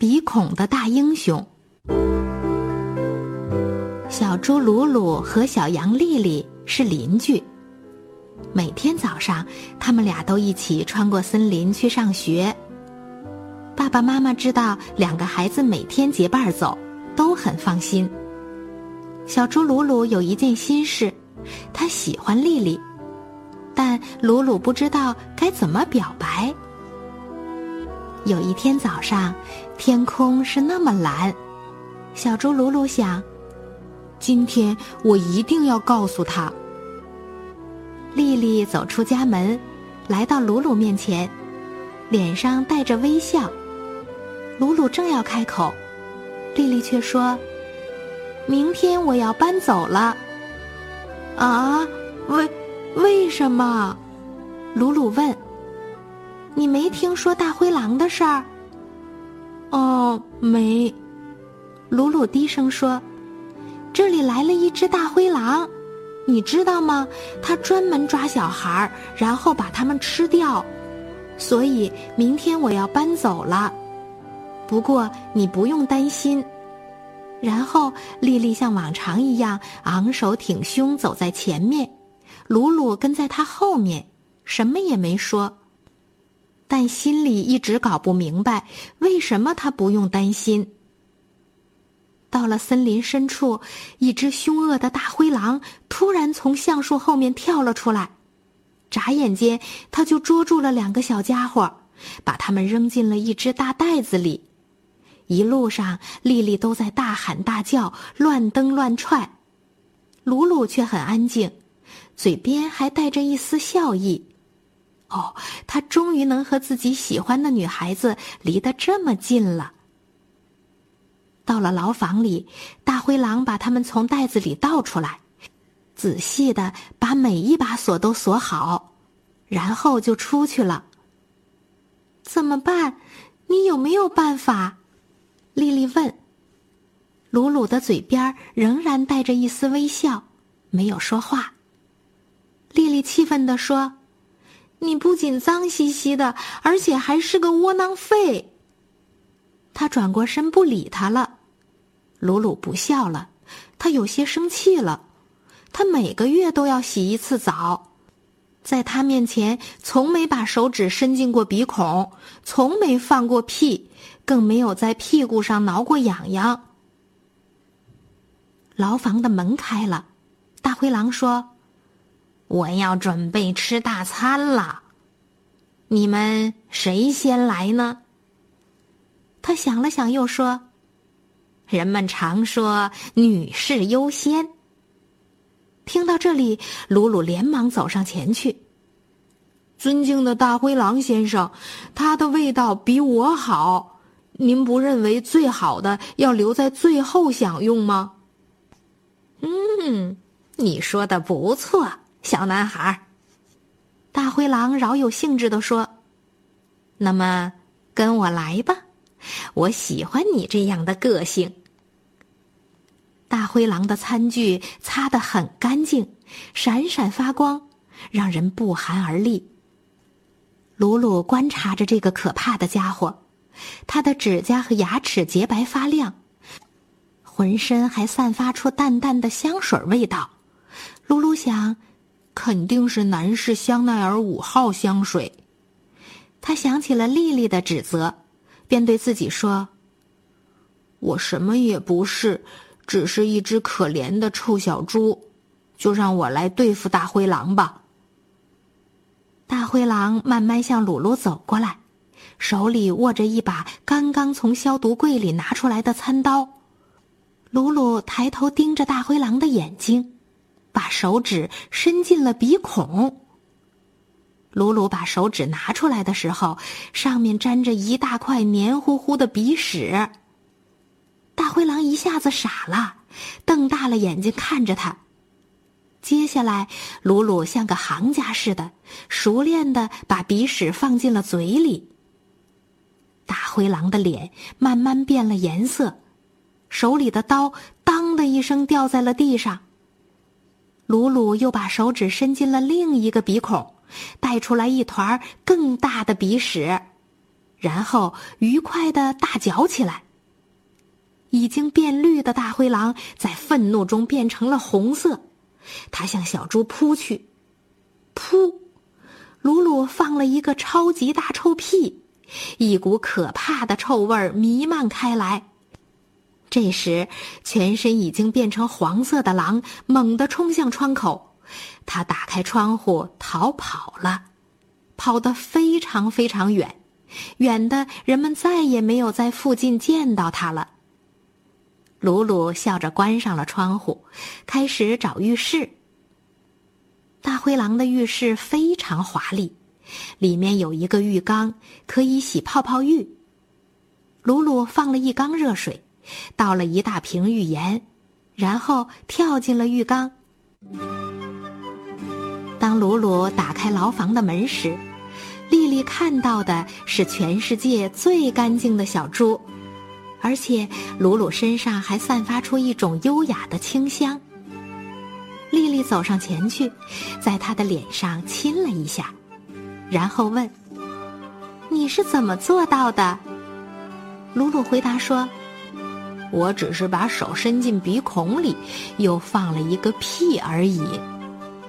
鼻孔的大英雄。小猪鲁鲁和小羊丽丽是邻居。每天早上，他们俩都一起穿过森林去上学。爸爸妈妈知道两个孩子每天结伴走，都很放心。小猪鲁鲁有一件心事，他喜欢丽丽，但鲁鲁不知道该怎么表白。有一天早上，天空是那么蓝，小猪鲁鲁想：今天我一定要告诉他。丽丽走出家门，来到鲁鲁面前，脸上带着微笑。鲁鲁正要开口，丽丽却说：“明天我要搬走了。”啊，为为什么？鲁鲁问。你没听说大灰狼的事儿？哦，没。鲁鲁低声说：“这里来了一只大灰狼。”你知道吗？它专门抓小孩，然后把他们吃掉。所以明天我要搬走了。不过你不用担心。然后丽丽像往常一样昂首挺胸走在前面，鲁鲁跟在她后面，什么也没说。但心里一直搞不明白，为什么他不用担心。到了森林深处，一只凶恶的大灰狼突然从橡树后面跳了出来，眨眼间，他就捉住了两个小家伙，把他们扔进了一只大袋子里。一路上，丽丽都在大喊大叫，乱蹬乱踹，鲁鲁却很安静，嘴边还带着一丝笑意。哦，他终于能和自己喜欢的女孩子离得这么近了。到了牢房里，大灰狼把他们从袋子里倒出来，仔细的把每一把锁都锁好，然后就出去了。怎么办？你有没有办法？丽丽问。鲁鲁的嘴边仍然带着一丝微笑，没有说话。丽丽气愤地说：“你不仅脏兮兮的，而且还是个窝囊废。”他转过身不理他了。鲁鲁不笑了，他有些生气了。他每个月都要洗一次澡，在他面前从没把手指伸进过鼻孔，从没放过屁，更没有在屁股上挠过痒痒。牢房的门开了，大灰狼说：“我要准备吃大餐了，你们谁先来呢？”他想了想，又说。人们常说“女士优先”。听到这里，鲁鲁连忙走上前去。尊敬的大灰狼先生，它的味道比我好，您不认为最好的要留在最后享用吗？嗯，你说的不错，小男孩。大灰狼饶有兴致地说：“那么，跟我来吧，我喜欢你这样的个性。”大灰狼的餐具擦得很干净，闪闪发光，让人不寒而栗。鲁鲁观察着这个可怕的家伙，他的指甲和牙齿洁白发亮，浑身还散发出淡淡的香水味道。鲁鲁想，肯定是男士香奈儿五号香水。他想起了丽丽的指责，便对自己说：“我什么也不是。”只是一只可怜的臭小猪，就让我来对付大灰狼吧。大灰狼慢慢向鲁鲁走过来，手里握着一把刚刚从消毒柜里拿出来的餐刀。鲁鲁抬头盯着大灰狼的眼睛，把手指伸进了鼻孔。鲁鲁把手指拿出来的时候，上面沾着一大块黏糊糊的鼻屎。大灰狼一下子傻了，瞪大了眼睛看着他。接下来，鲁鲁像个行家似的，熟练的把鼻屎放进了嘴里。大灰狼的脸慢慢变了颜色，手里的刀“当”的一声掉在了地上。鲁鲁又把手指伸进了另一个鼻孔，带出来一团更大的鼻屎，然后愉快的大嚼起来。已经变绿的大灰狼在愤怒中变成了红色，它向小猪扑去。噗！鲁鲁放了一个超级大臭屁，一股可怕的臭味弥漫开来。这时，全身已经变成黄色的狼猛地冲向窗口，他打开窗户逃跑了，跑得非常非常远，远的人们再也没有在附近见到他了。鲁鲁笑着关上了窗户，开始找浴室。大灰狼的浴室非常华丽，里面有一个浴缸，可以洗泡泡浴。鲁鲁放了一缸热水，倒了一大瓶浴盐，然后跳进了浴缸。当鲁鲁打开牢房的门时，丽丽看到的是全世界最干净的小猪。而且，鲁鲁身上还散发出一种优雅的清香。丽丽走上前去，在他的脸上亲了一下，然后问：“你是怎么做到的？”鲁鲁回答说：“我只是把手伸进鼻孔里，又放了一个屁而已。”